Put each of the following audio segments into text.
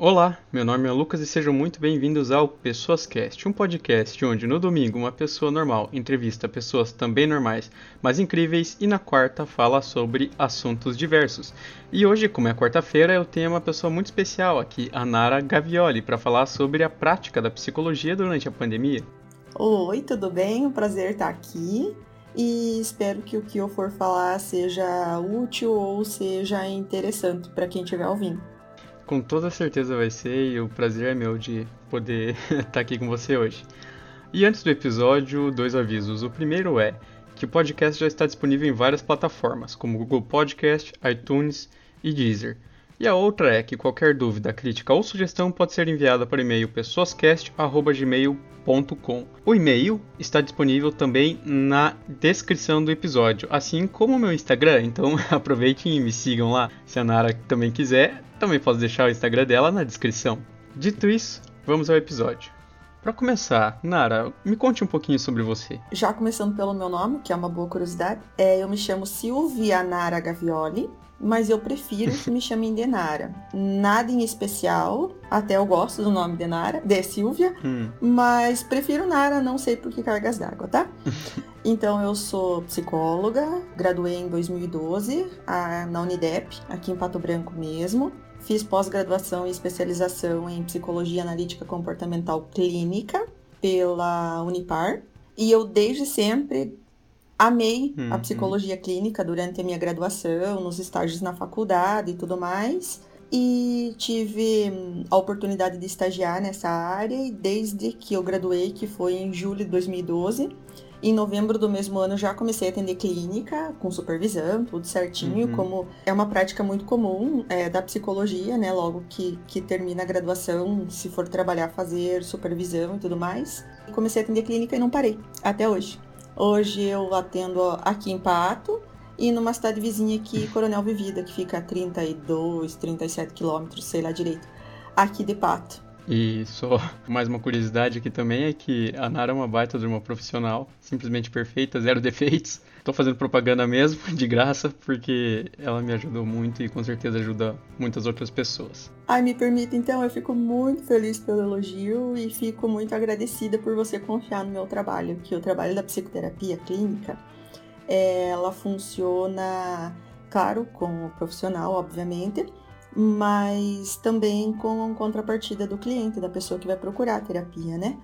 Olá, meu nome é Lucas e sejam muito bem-vindos ao Pessoas Cast, um podcast onde no domingo uma pessoa normal entrevista pessoas também normais, mas incríveis, e na quarta fala sobre assuntos diversos. E hoje, como é quarta-feira, eu tenho uma pessoa muito especial aqui, a Nara Gavioli, para falar sobre a prática da psicologia durante a pandemia. Oi, tudo bem? Um prazer estar aqui e espero que o que eu for falar seja útil ou seja interessante para quem estiver ouvindo. Com toda certeza vai ser e o prazer é meu de poder estar aqui com você hoje. E antes do episódio, dois avisos. O primeiro é que o podcast já está disponível em várias plataformas, como Google Podcast, iTunes e Deezer. E a outra é que qualquer dúvida, crítica ou sugestão pode ser enviada para o e-mail pessoascast.gmail.com. O e-mail está disponível também na descrição do episódio, assim como o meu Instagram, então aproveitem e me sigam lá. Se a Nara também quiser, também posso deixar o Instagram dela na descrição. Dito isso, vamos ao episódio. Para começar, Nara, me conte um pouquinho sobre você. Já começando pelo meu nome, que é uma boa curiosidade, é, eu me chamo Silvia Nara Gavioli, mas eu prefiro que me chamem de Nara. Nada em especial, até eu gosto do nome de Nara, de Silvia, hum. mas prefiro Nara, não sei por que cargas d'água, tá? Então, eu sou psicóloga, graduei em 2012 a, na Unidep, aqui em Pato Branco mesmo. Fiz pós-graduação e especialização em psicologia analítica comportamental clínica pela Unipar. E eu desde sempre amei uhum. a psicologia clínica durante a minha graduação, nos estágios na faculdade e tudo mais. E tive hum, a oportunidade de estagiar nessa área e desde que eu graduei, que foi em julho de 2012, em novembro do mesmo ano já comecei a atender clínica, com supervisão, tudo certinho, uhum. como é uma prática muito comum é, da psicologia, né? Logo que, que termina a graduação, se for trabalhar, fazer supervisão e tudo mais. Comecei a atender clínica e não parei, até hoje. Hoje eu atendo aqui em Pato e numa cidade vizinha aqui, Coronel Vivida, que fica a 32, 37 quilômetros, sei lá direito, aqui de Pato. E só mais uma curiosidade aqui também é que a Nara é uma baita de uma profissional, simplesmente perfeita, zero defeitos. Tô fazendo propaganda mesmo, de graça, porque ela me ajudou muito e com certeza ajuda muitas outras pessoas. Ai, me permita então, eu fico muito feliz pelo elogio e fico muito agradecida por você confiar no meu trabalho, que o trabalho da psicoterapia clínica, ela funciona, claro, com o profissional, obviamente, mas também com contrapartida do cliente, da pessoa que vai procurar a terapia, né?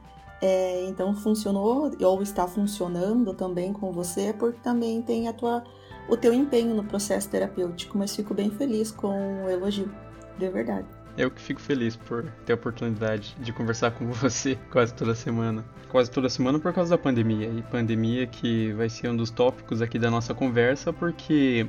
É, então funcionou ou está funcionando também com você, porque também tem a tua, o teu empenho no processo terapêutico, mas fico bem feliz com o elogio, de verdade. Eu que fico feliz por ter a oportunidade de conversar com você quase toda semana. Quase toda semana por causa da pandemia. E pandemia que vai ser um dos tópicos aqui da nossa conversa, porque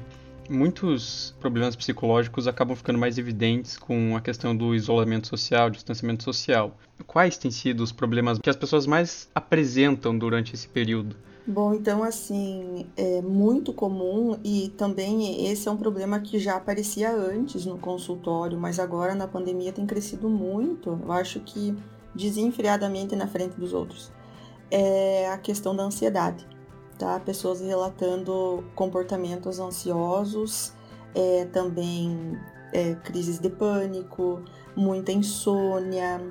muitos problemas psicológicos acabam ficando mais evidentes com a questão do isolamento social, distanciamento social. Quais têm sido os problemas que as pessoas mais apresentam durante esse período? Bom, então assim, é muito comum e também esse é um problema que já aparecia antes no consultório, mas agora na pandemia tem crescido muito. Eu acho que desenfreadamente na frente dos outros. É a questão da ansiedade tá? Pessoas relatando comportamentos ansiosos, é, também é, crises de pânico, muita insônia,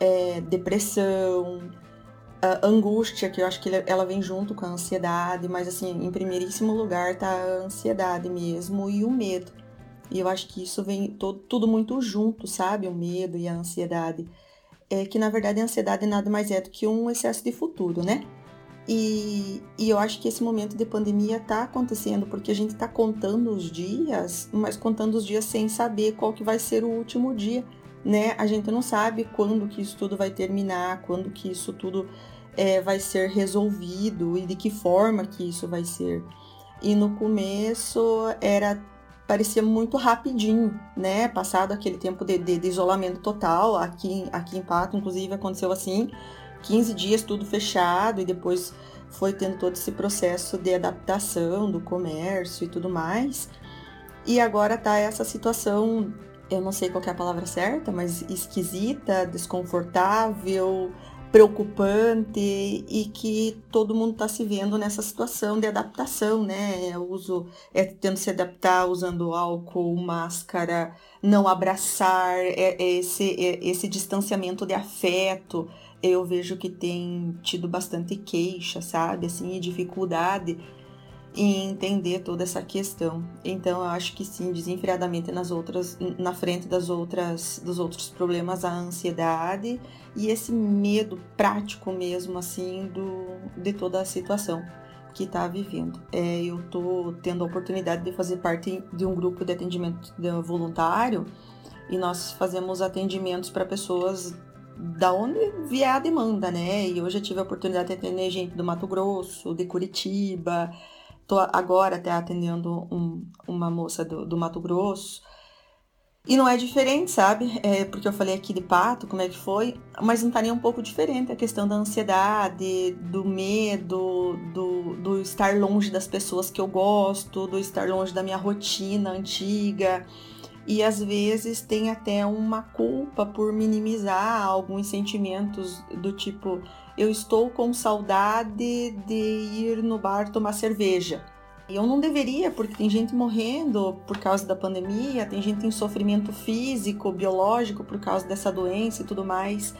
é, depressão, angústia, que eu acho que ela vem junto com a ansiedade, mas assim, em primeiríssimo lugar tá a ansiedade mesmo e o medo. E eu acho que isso vem todo, tudo muito junto, sabe? O medo e a ansiedade. É que na verdade a ansiedade nada mais é do que um excesso de futuro, né? E, e, eu acho que esse momento de pandemia está acontecendo porque a gente está contando os dias, mas contando os dias sem saber qual que vai ser o último dia, né? A gente não sabe quando que isso tudo vai terminar, quando que isso tudo é, vai ser resolvido e de que forma que isso vai ser. E no começo era parecia muito rapidinho, né? Passado aquele tempo de, de, de isolamento total, aqui, aqui em Pato, inclusive, aconteceu assim 15 dias tudo fechado e depois foi tendo todo esse processo de adaptação do comércio e tudo mais. E agora tá essa situação, eu não sei qual é a palavra certa, mas esquisita, desconfortável, preocupante e que todo mundo está se vendo nessa situação de adaptação, né? É uso, é tendo se adaptar usando álcool, máscara, não abraçar, é, é esse, é esse distanciamento de afeto. Eu vejo que tem tido bastante queixa, sabe? Assim, dificuldade em entender toda essa questão. Então, eu acho que sim, desenfreadamente nas outras, na frente das outras, dos outros problemas, a ansiedade e esse medo prático mesmo, assim, do, de toda a situação que está vivendo. É, eu estou tendo a oportunidade de fazer parte de um grupo de atendimento voluntário e nós fazemos atendimentos para pessoas da onde vier a demanda, né? E hoje eu tive a oportunidade de atender gente do Mato Grosso, de Curitiba, Tô agora até atendendo um, uma moça do, do, Mato Grosso. E não é diferente, sabe? É porque eu falei aqui de pato, como é que foi, mas não tá nem um pouco diferente a questão da ansiedade, do medo, do, do estar longe das pessoas que eu gosto, do estar longe da minha rotina antiga. E às vezes tem até uma culpa por minimizar alguns sentimentos do tipo, eu estou com saudade de ir no bar tomar cerveja. Eu não deveria, porque tem gente morrendo por causa da pandemia, tem gente em sofrimento físico, biológico por causa dessa doença e tudo mais.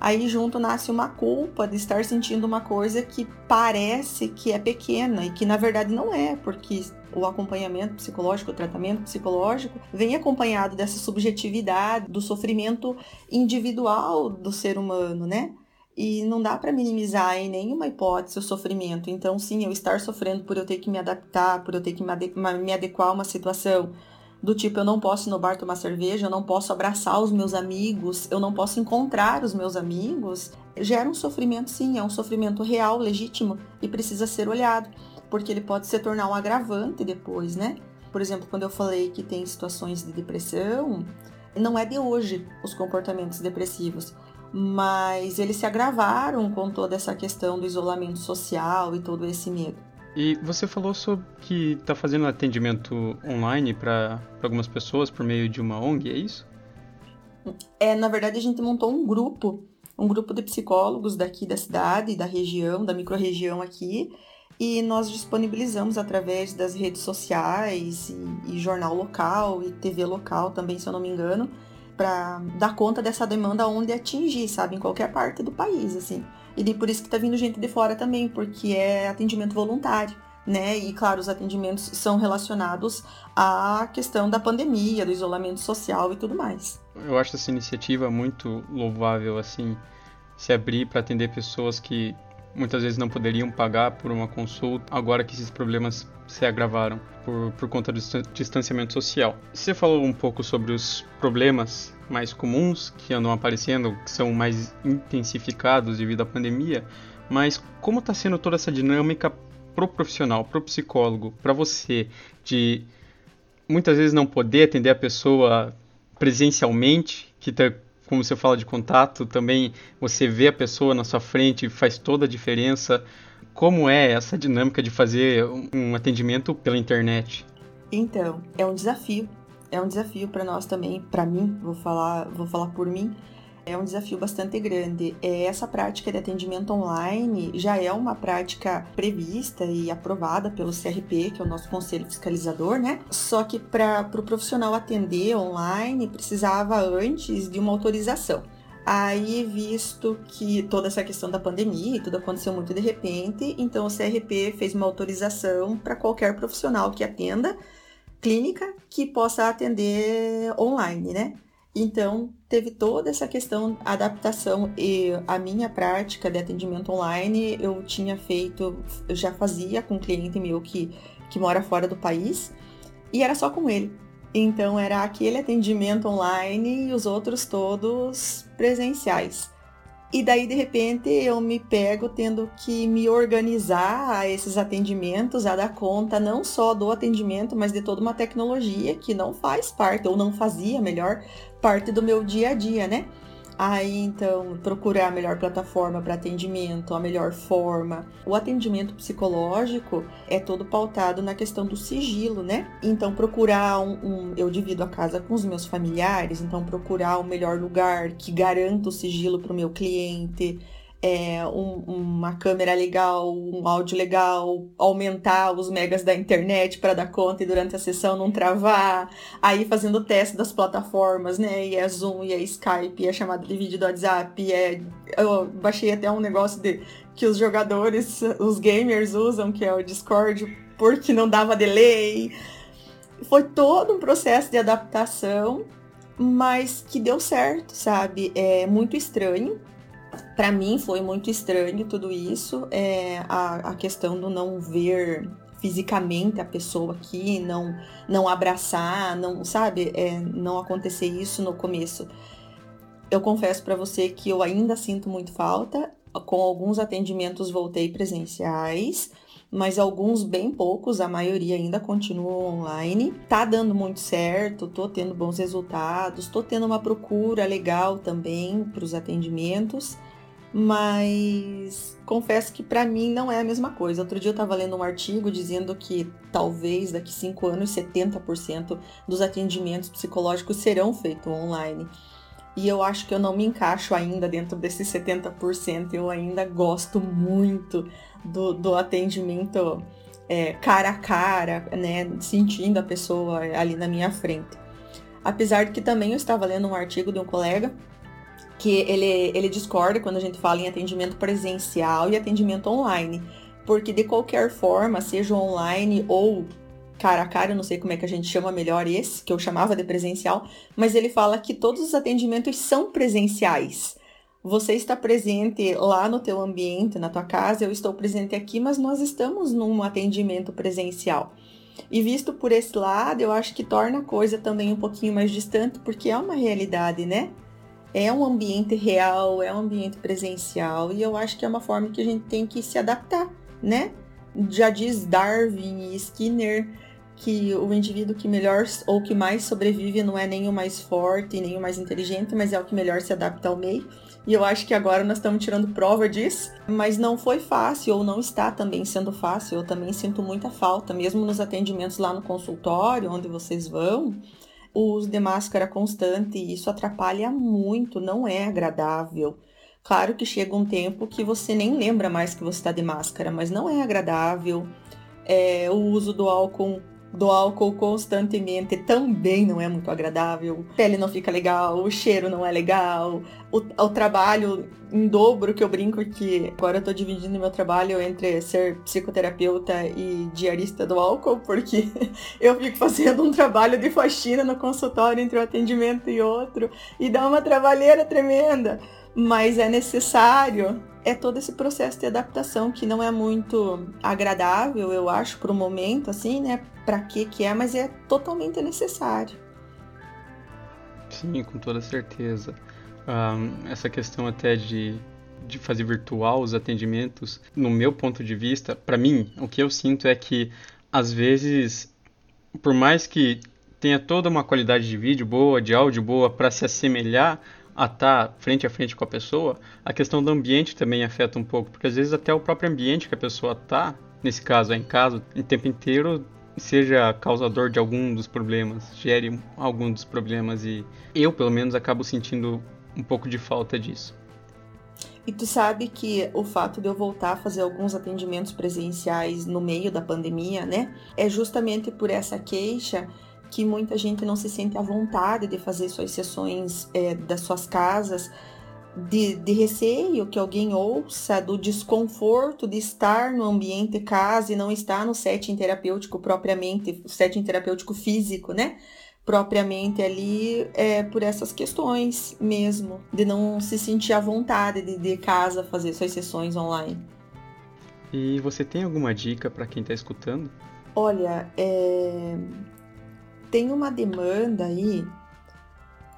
Aí junto nasce uma culpa de estar sentindo uma coisa que parece que é pequena e que na verdade não é, porque o acompanhamento psicológico, o tratamento psicológico, vem acompanhado dessa subjetividade, do sofrimento individual do ser humano, né? E não dá para minimizar em nenhuma hipótese o sofrimento. Então, sim, eu estar sofrendo por eu ter que me adaptar, por eu ter que me adequar a uma situação do tipo, eu não posso ir no bar tomar cerveja, eu não posso abraçar os meus amigos, eu não posso encontrar os meus amigos, gera um sofrimento, sim, é um sofrimento real, legítimo e precisa ser olhado, porque ele pode se tornar um agravante depois, né? Por exemplo, quando eu falei que tem situações de depressão, não é de hoje os comportamentos depressivos mas eles se agravaram com toda essa questão do isolamento social e todo esse medo. E você falou sobre que está fazendo atendimento online para algumas pessoas por meio de uma ONG, é isso? É, na verdade a gente montou um grupo, um grupo de psicólogos daqui da cidade, da região, da microrregião aqui, e nós disponibilizamos através das redes sociais e, e jornal local e TV local também, se eu não me engano, para dar conta dessa demanda onde atingir, sabe, em qualquer parte do país, assim. E por isso que tá vindo gente de fora também, porque é atendimento voluntário, né? E claro, os atendimentos são relacionados à questão da pandemia, do isolamento social e tudo mais. Eu acho essa iniciativa muito louvável, assim, se abrir para atender pessoas que muitas vezes não poderiam pagar por uma consulta, agora que esses problemas se agravaram por, por conta do distanciamento social. Você falou um pouco sobre os problemas mais comuns que andam aparecendo, que são mais intensificados devido à pandemia, mas como está sendo toda essa dinâmica pro profissional, pro psicólogo, para você, de muitas vezes não poder atender a pessoa presencialmente, que tá como você fala de contato, também você vê a pessoa na sua frente faz toda a diferença. Como é essa dinâmica de fazer um atendimento pela internet? Então, é um desafio. É um desafio para nós também, para mim, vou falar, vou falar por mim, é um desafio bastante grande. É, essa prática de atendimento online já é uma prática prevista e aprovada pelo CRP, que é o nosso conselho fiscalizador, né? Só que para o pro profissional atender online precisava antes de uma autorização. Aí, visto que toda essa questão da pandemia e tudo aconteceu muito de repente, então o CRP fez uma autorização para qualquer profissional que atenda clínica que possa atender online, né? Então, teve toda essa questão, adaptação e a minha prática de atendimento online eu tinha feito, eu já fazia com um cliente meu que, que mora fora do país e era só com ele. Então, era aquele atendimento online e os outros todos presenciais. E daí, de repente, eu me pego tendo que me organizar a esses atendimentos, a dar conta não só do atendimento, mas de toda uma tecnologia que não faz parte, ou não fazia melhor, parte do meu dia a dia, né? Aí então procurar a melhor plataforma para atendimento, a melhor forma. O atendimento psicológico é todo pautado na questão do sigilo, né? Então procurar um, um eu divido a casa com os meus familiares, então procurar o melhor lugar que garanta o sigilo para o meu cliente é, um, uma câmera legal, um áudio legal, aumentar os megas da internet para dar conta e durante a sessão não travar, aí fazendo o teste das plataformas, né? E é Zoom, e é Skype, e é chamada de vídeo do WhatsApp, e é... eu baixei até um negócio de que os jogadores, os gamers usam, que é o Discord, porque não dava delay. Foi todo um processo de adaptação, mas que deu certo, sabe? É muito estranho, para mim foi muito estranho tudo isso, é, a, a questão do não ver fisicamente a pessoa aqui, não não abraçar, não sabe, é, não acontecer isso no começo. Eu confesso para você que eu ainda sinto muito falta. Com alguns atendimentos voltei presenciais, mas alguns bem poucos, a maioria ainda continua online. Tá dando muito certo, tô tendo bons resultados, tô tendo uma procura legal também para os atendimentos mas confesso que para mim não é a mesma coisa. Outro dia eu estava lendo um artigo dizendo que talvez daqui cinco anos 70% dos atendimentos psicológicos serão feitos online. E eu acho que eu não me encaixo ainda dentro desses 70%. Eu ainda gosto muito do, do atendimento é, cara a cara, né? Sentindo a pessoa ali na minha frente. Apesar de que também eu estava lendo um artigo de um colega que ele, ele discorda quando a gente fala em atendimento presencial e atendimento online. Porque de qualquer forma, seja online ou cara a cara, eu não sei como é que a gente chama melhor esse, que eu chamava de presencial, mas ele fala que todos os atendimentos são presenciais. Você está presente lá no teu ambiente, na tua casa, eu estou presente aqui, mas nós estamos num atendimento presencial. E visto por esse lado, eu acho que torna a coisa também um pouquinho mais distante, porque é uma realidade, né? É um ambiente real, é um ambiente presencial, e eu acho que é uma forma que a gente tem que se adaptar, né? Já diz Darwin e Skinner que o indivíduo que melhor ou que mais sobrevive não é nem o mais forte, nem o mais inteligente, mas é o que melhor se adapta ao meio. E eu acho que agora nós estamos tirando prova disso, mas não foi fácil, ou não está também sendo fácil. Eu também sinto muita falta, mesmo nos atendimentos lá no consultório, onde vocês vão o uso de máscara constante e isso atrapalha muito, não é agradável. Claro que chega um tempo que você nem lembra mais que você está de máscara, mas não é agradável. É, o uso do álcool do álcool constantemente também não é muito agradável. A pele não fica legal, o cheiro não é legal, o, o trabalho em dobro que eu brinco que agora eu tô dividindo meu trabalho entre ser psicoterapeuta e diarista do álcool, porque eu fico fazendo um trabalho de faxina no consultório entre um atendimento e outro e dá uma trabalheira tremenda, mas é necessário é todo esse processo de adaptação que não é muito agradável, eu acho, para o momento, assim, né? Para que que é, mas é totalmente necessário. Sim, com toda certeza. Um, essa questão até de, de fazer virtual os atendimentos, no meu ponto de vista, para mim, o que eu sinto é que às vezes, por mais que tenha toda uma qualidade de vídeo boa, de áudio boa para se assemelhar a estar tá frente a frente com a pessoa, a questão do ambiente também afeta um pouco, porque às vezes até o próprio ambiente que a pessoa está, nesse caso é em casa, o tempo inteiro seja causador de algum dos problemas, gere algum dos problemas e eu pelo menos acabo sentindo um pouco de falta disso. E tu sabe que o fato de eu voltar a fazer alguns atendimentos presenciais no meio da pandemia, né, é justamente por essa queixa que muita gente não se sente à vontade de fazer suas sessões é, das suas casas, de, de, receio que alguém ouça, do desconforto de estar no ambiente casa e não estar no setting terapêutico propriamente, setting terapêutico físico, né? Propriamente ali, é, por essas questões mesmo, de não se sentir à vontade de, de casa fazer suas sessões online. E você tem alguma dica para quem está escutando? Olha, é, tem uma demanda aí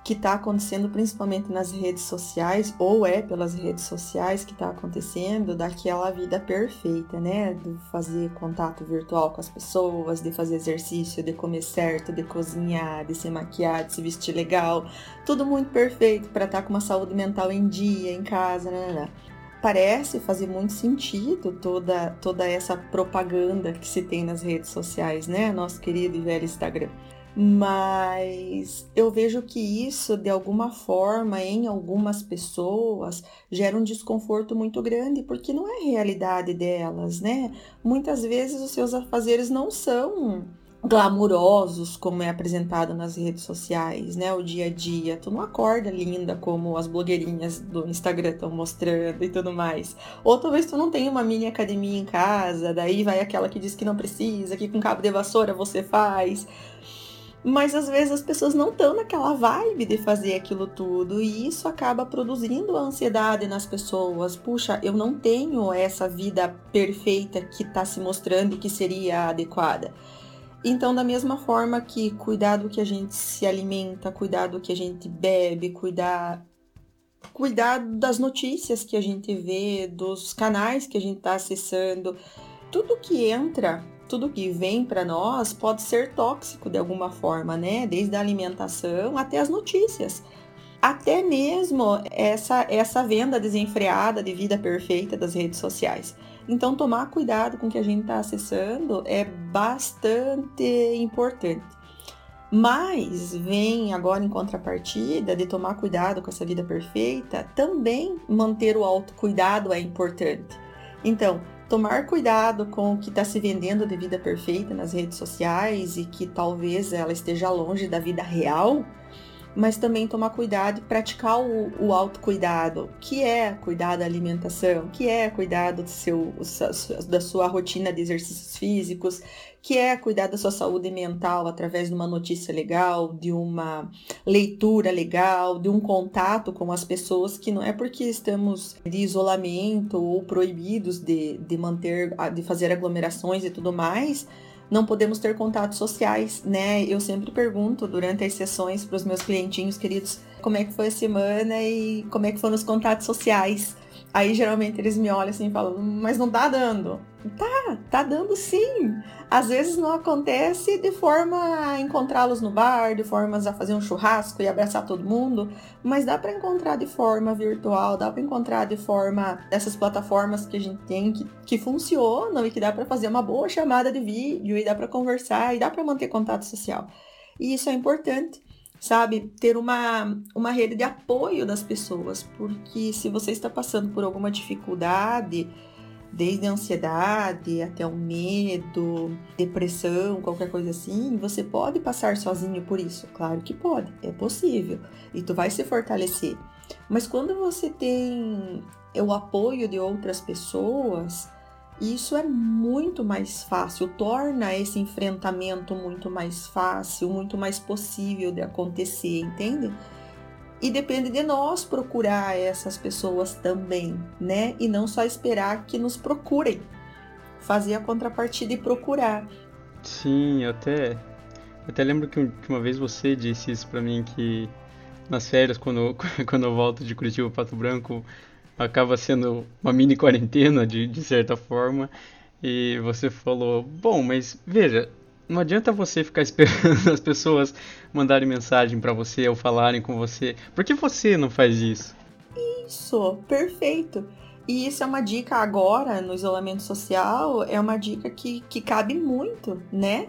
que está acontecendo principalmente nas redes sociais, ou é pelas redes sociais que está acontecendo, daquela vida perfeita, né? De fazer contato virtual com as pessoas, de fazer exercício, de comer certo, de cozinhar, de se maquiar, de se vestir legal, tudo muito perfeito para estar tá com uma saúde mental em dia, em casa, né? né, né. Parece fazer muito sentido toda, toda essa propaganda que se tem nas redes sociais, né? Nosso querido e velho Instagram mas eu vejo que isso, de alguma forma, em algumas pessoas, gera um desconforto muito grande, porque não é a realidade delas, né? Muitas vezes os seus afazeres não são glamurosos como é apresentado nas redes sociais, né? O dia a dia. Tu não acorda linda como as blogueirinhas do Instagram estão mostrando e tudo mais. Ou talvez tu não tenha uma mini academia em casa, daí vai aquela que diz que não precisa, que com cabo de vassoura você faz. Mas às vezes as pessoas não estão naquela vibe de fazer aquilo tudo e isso acaba produzindo ansiedade nas pessoas. Puxa, eu não tenho essa vida perfeita que está se mostrando que seria adequada. Então, da mesma forma que cuidar do que a gente se alimenta, cuidar do que a gente bebe, cuidar cuidar das notícias que a gente vê, dos canais que a gente está acessando, tudo que entra tudo que vem para nós pode ser tóxico de alguma forma, né? Desde a alimentação até as notícias. Até mesmo essa, essa venda desenfreada de vida perfeita das redes sociais. Então, tomar cuidado com o que a gente está acessando é bastante importante. Mas vem agora em contrapartida de tomar cuidado com essa vida perfeita, também manter o autocuidado é importante. Então, tomar cuidado com o que está se vendendo de vida perfeita nas redes sociais e que talvez ela esteja longe da vida real, mas também tomar cuidado e praticar o, o autocuidado, que é cuidar da alimentação, que é cuidar do seu, da sua rotina de exercícios físicos, que é cuidar da sua saúde mental através de uma notícia legal, de uma leitura legal, de um contato com as pessoas, que não é porque estamos de isolamento ou proibidos de, de manter, de fazer aglomerações e tudo mais, não podemos ter contatos sociais, né? Eu sempre pergunto durante as sessões para os meus clientinhos queridos como é que foi a semana e como é que foram os contatos sociais. Aí geralmente eles me olham assim e falam, mas não tá dando. Tá, tá dando sim. Às vezes não acontece de forma a encontrá-los no bar, de formas a fazer um churrasco e abraçar todo mundo, mas dá para encontrar de forma virtual, dá para encontrar de forma dessas plataformas que a gente tem que, que funcionam e que dá para fazer uma boa chamada de vídeo e dá para conversar e dá para manter contato social. E isso é importante sabe? Ter uma, uma rede de apoio das pessoas, porque se você está passando por alguma dificuldade, desde a ansiedade até o medo, depressão, qualquer coisa assim, você pode passar sozinho por isso. Claro que pode, é possível. E tu vai se fortalecer. Mas quando você tem o apoio de outras pessoas, isso é muito mais fácil, torna esse enfrentamento muito mais fácil, muito mais possível de acontecer, entende? E depende de nós procurar essas pessoas também, né? E não só esperar que nos procurem. Fazer a contrapartida e procurar. Sim, eu até, eu até lembro que uma vez você disse isso para mim que nas férias, quando, quando eu volto de Curitiba Pato Branco, acaba sendo uma mini quarentena de, de certa forma. E você falou, bom, mas veja, não adianta você ficar esperando as pessoas mandarem mensagem para você ou falarem com você. Por que você não faz isso? Isso, perfeito. E isso é uma dica agora no isolamento social, é uma dica que, que cabe muito, né?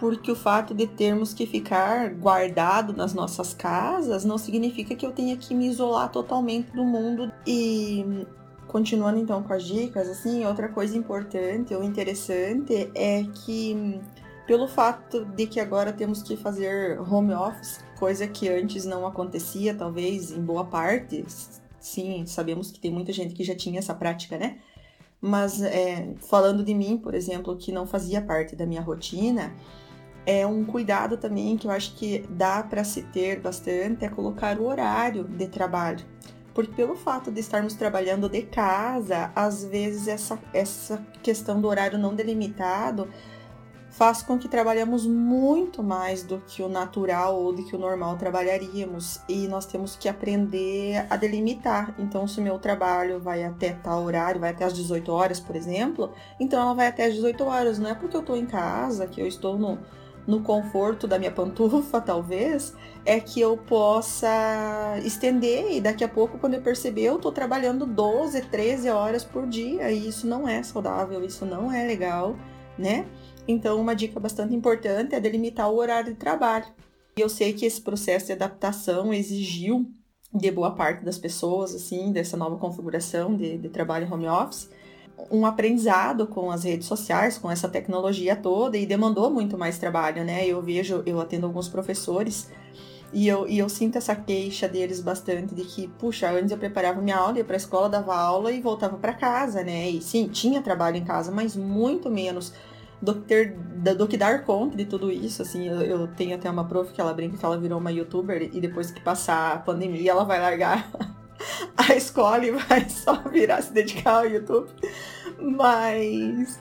Porque o fato de termos que ficar guardado nas nossas casas não significa que eu tenha que me isolar totalmente do mundo. E continuando então com as dicas, assim, outra coisa importante ou interessante é que pelo fato de que agora temos que fazer home office, coisa que antes não acontecia, talvez em boa parte. Sim, sabemos que tem muita gente que já tinha essa prática, né? Mas é, falando de mim, por exemplo, que não fazia parte da minha rotina, é um cuidado também que eu acho que dá para se ter bastante é colocar o horário de trabalho. Porque pelo fato de estarmos trabalhando de casa, às vezes essa, essa questão do horário não delimitado faz com que trabalhamos muito mais do que o natural ou do que o normal trabalharíamos e nós temos que aprender a delimitar. Então, se o meu trabalho vai até tal horário, vai até as 18 horas, por exemplo, então ela vai até as 18 horas. Não é porque eu estou em casa, que eu estou no, no conforto da minha pantufa, talvez, é que eu possa estender e daqui a pouco, quando eu perceber, eu estou trabalhando 12, 13 horas por dia e isso não é saudável, isso não é legal, né? Então, uma dica bastante importante é delimitar o horário de trabalho. Eu sei que esse processo de adaptação exigiu de boa parte das pessoas, assim, dessa nova configuração de, de trabalho home office, um aprendizado com as redes sociais, com essa tecnologia toda e demandou muito mais trabalho, né? Eu vejo, eu atendo alguns professores e eu, e eu sinto essa queixa deles bastante de que, puxa, antes eu preparava minha aula, ia para a escola, dava aula e voltava para casa, né? E sim, tinha trabalho em casa, mas muito menos do que, ter, do que dar conta de tudo isso, assim, eu, eu, tenho até uma prof que ela brinca que ela virou uma youtuber e depois que passar a pandemia ela vai largar a escola e vai só virar se dedicar ao YouTube. Mas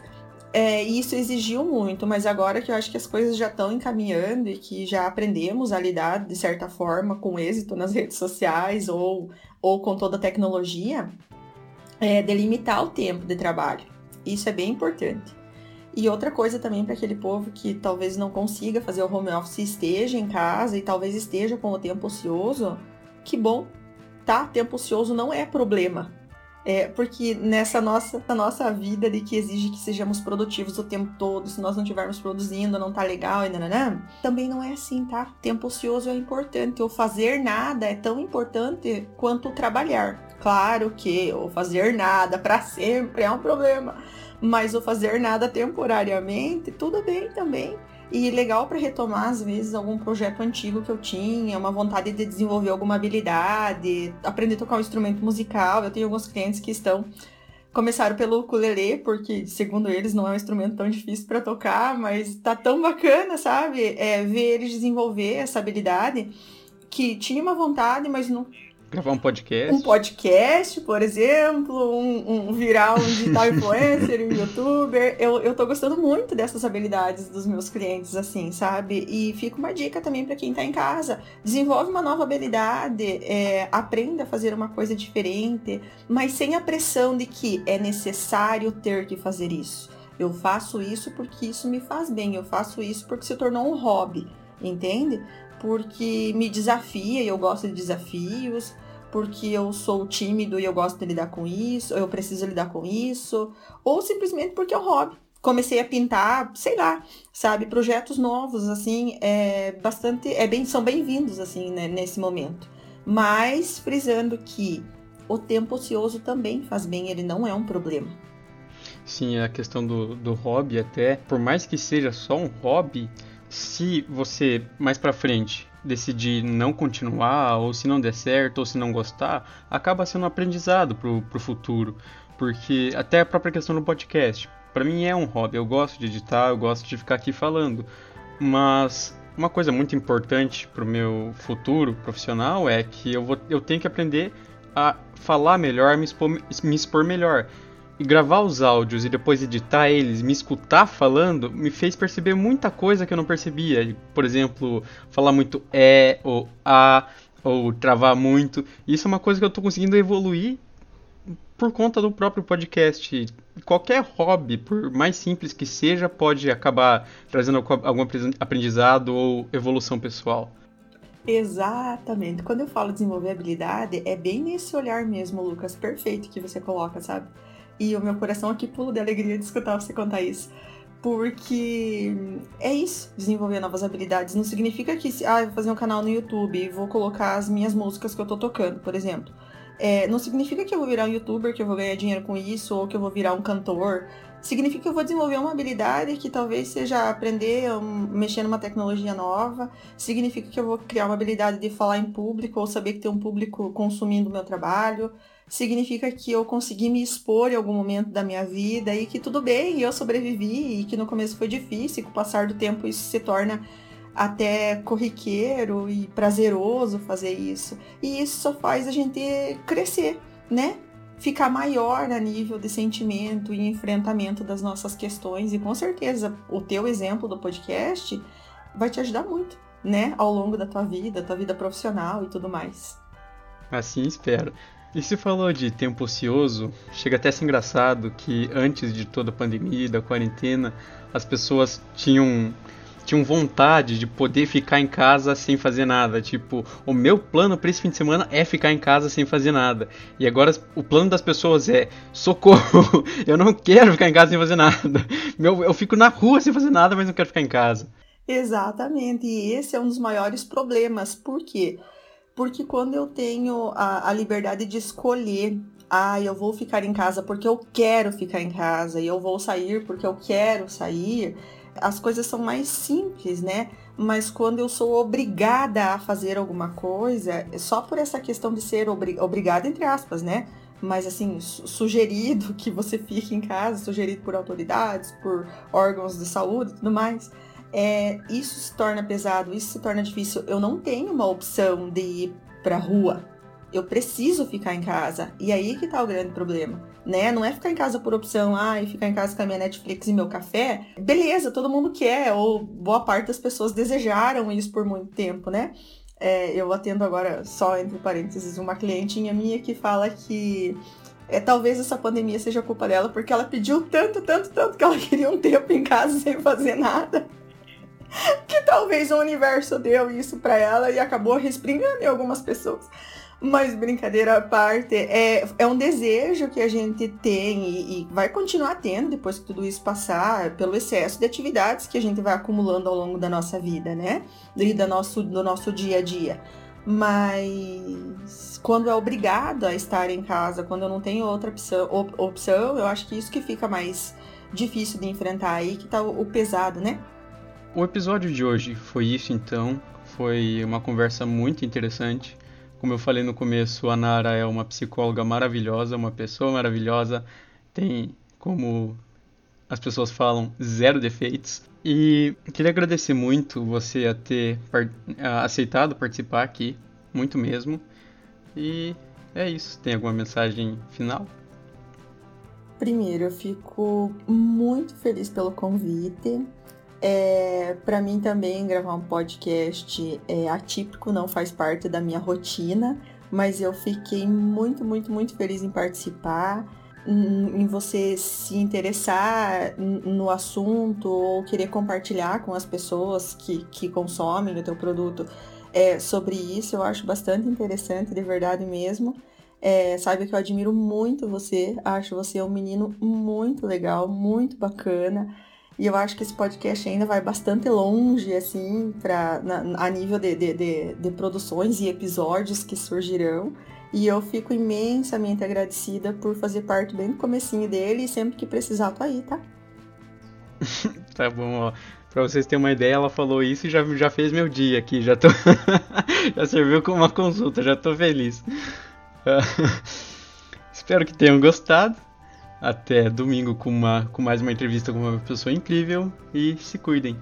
é, isso exigiu muito, mas agora que eu acho que as coisas já estão encaminhando e que já aprendemos a lidar de certa forma com êxito nas redes sociais ou, ou com toda a tecnologia, é delimitar o tempo de trabalho. Isso é bem importante. E outra coisa também para aquele povo que talvez não consiga fazer o home office esteja em casa e talvez esteja com o tempo ocioso, que bom, tá? Tempo ocioso não é problema. É, porque nessa nossa, nossa vida de que exige que sejamos produtivos o tempo todo, se nós não estivermos produzindo, não tá legal e nananã, também não é assim, tá? Tempo ocioso é importante. O fazer nada é tão importante quanto trabalhar. Claro que o fazer nada para sempre é um problema mas o fazer nada temporariamente, tudo bem também. E legal para retomar, às vezes, algum projeto antigo que eu tinha, uma vontade de desenvolver alguma habilidade, aprender a tocar um instrumento musical. Eu tenho alguns clientes que estão começaram pelo ukulele, porque, segundo eles, não é um instrumento tão difícil para tocar, mas tá tão bacana, sabe? É, ver eles desenvolver essa habilidade que tinha uma vontade, mas não Gravar um podcast. Um podcast, por exemplo, um, um virar um digital influencer, um youtuber. Eu, eu tô gostando muito dessas habilidades dos meus clientes, assim, sabe? E fica uma dica também para quem tá em casa. Desenvolve uma nova habilidade, é, aprenda a fazer uma coisa diferente, mas sem a pressão de que é necessário ter que fazer isso. Eu faço isso porque isso me faz bem, eu faço isso porque se tornou um hobby, entende? Porque me desafia e eu gosto de desafios, porque eu sou tímido e eu gosto de lidar com isso, ou eu preciso lidar com isso, ou simplesmente porque é um hobby. Comecei a pintar, sei lá, sabe, projetos novos, assim, é bastante, é bem, são bem-vindos, assim, né, nesse momento. Mas frisando que o tempo ocioso também faz bem, ele não é um problema. Sim, a questão do, do hobby até, por mais que seja só um hobby, se você mais para frente decidir não continuar, ou se não der certo, ou se não gostar, acaba sendo um aprendizado pro, pro futuro. Porque até a própria questão do podcast, para mim é um hobby, eu gosto de editar, eu gosto de ficar aqui falando. Mas uma coisa muito importante pro meu futuro profissional é que eu, vou, eu tenho que aprender a falar melhor, me expor, me expor melhor. E gravar os áudios e depois editar eles, me escutar falando, me fez perceber muita coisa que eu não percebia. Por exemplo, falar muito é ou a ou travar muito. Isso é uma coisa que eu estou conseguindo evoluir por conta do próprio podcast. Qualquer hobby, por mais simples que seja, pode acabar trazendo algum aprendizado ou evolução pessoal. Exatamente. Quando eu falo desenvolver habilidade, é bem nesse olhar mesmo, Lucas, perfeito que você coloca, sabe? E o meu coração aqui pula de alegria de escutar você contar isso. Porque é isso, desenvolver novas habilidades. Não significa que, ah, eu vou fazer um canal no YouTube e vou colocar as minhas músicas que eu tô tocando, por exemplo. É, não significa que eu vou virar um youtuber, que eu vou ganhar dinheiro com isso, ou que eu vou virar um cantor. Significa que eu vou desenvolver uma habilidade que talvez seja aprender a mexer numa tecnologia nova. Significa que eu vou criar uma habilidade de falar em público, ou saber que tem um público consumindo o meu trabalho significa que eu consegui me expor em algum momento da minha vida e que tudo bem, eu sobrevivi e que no começo foi difícil, com o passar do tempo isso se torna até corriqueiro e prazeroso fazer isso. E isso só faz a gente crescer, né? ficar maior a nível de sentimento e enfrentamento das nossas questões. E com certeza o teu exemplo do podcast vai te ajudar muito, né? Ao longo da tua vida, tua vida profissional e tudo mais. Assim espero. E se falou de tempo ocioso, chega até a ser engraçado que antes de toda a pandemia, da quarentena, as pessoas tinham tinham vontade de poder ficar em casa sem fazer nada. Tipo, o meu plano para esse fim de semana é ficar em casa sem fazer nada. E agora o plano das pessoas é: socorro, eu não quero ficar em casa sem fazer nada. Meu, eu fico na rua sem fazer nada, mas não quero ficar em casa. Exatamente, e esse é um dos maiores problemas. Por quê? Porque quando eu tenho a, a liberdade de escolher ah, eu vou ficar em casa porque eu quero ficar em casa e eu vou sair porque eu quero sair, as coisas são mais simples, né? Mas quando eu sou obrigada a fazer alguma coisa, só por essa questão de ser obri obrigada, entre aspas, né? Mas assim, sugerido que você fique em casa, sugerido por autoridades, por órgãos de saúde e tudo mais, é, isso se torna pesado, isso se torna difícil. Eu não tenho uma opção de ir pra rua, eu preciso ficar em casa. E aí que tá o grande problema, né? Não é ficar em casa por opção, ah, e ficar em casa com a minha Netflix e meu café. Beleza, todo mundo quer, ou boa parte das pessoas desejaram isso por muito tempo, né? É, eu atendo agora, só entre parênteses, uma clientinha minha que fala que é, talvez essa pandemia seja culpa dela, porque ela pediu tanto, tanto, tanto que ela queria um tempo em casa sem fazer nada. Que talvez o universo deu isso para ela e acabou respingando em algumas pessoas. Mas brincadeira à parte, é, é um desejo que a gente tem e, e, vai continuar tendo depois que tudo isso passar, pelo excesso de atividades que a gente vai acumulando ao longo da nossa vida, né? E do nosso, do nosso dia a dia. Mas quando é obrigado a estar em casa, quando eu não tenho outra opção, opção eu acho que isso que fica mais difícil de enfrentar aí, que tá o, o pesado, né? O episódio de hoje foi isso então. Foi uma conversa muito interessante como eu falei no começo, a Nara é uma psicóloga maravilhosa, uma pessoa maravilhosa, tem, como as pessoas falam, zero defeitos. E queria agradecer muito você a ter aceitado participar aqui, muito mesmo. E é isso. Tem alguma mensagem final? Primeiro, eu fico muito feliz pelo convite. É, para mim também gravar um podcast é atípico, não faz parte da minha rotina, mas eu fiquei muito, muito, muito feliz em participar, em, em você se interessar no assunto ou querer compartilhar com as pessoas que, que consomem o teu produto é, sobre isso. Eu acho bastante interessante, de verdade mesmo. É, saiba que eu admiro muito você, acho você um menino muito legal, muito bacana. E eu acho que esse podcast ainda vai bastante longe, assim, pra, na, a nível de, de, de, de produções e episódios que surgirão. E eu fico imensamente agradecida por fazer parte bem do comecinho dele e sempre que precisar, tô aí, tá? tá bom, ó. Pra vocês terem uma ideia, ela falou isso e já, já fez meu dia aqui. Já, tô já serviu como uma consulta, já tô feliz. Espero que tenham gostado. Até domingo com, uma, com mais uma entrevista com uma pessoa incrível e se cuidem.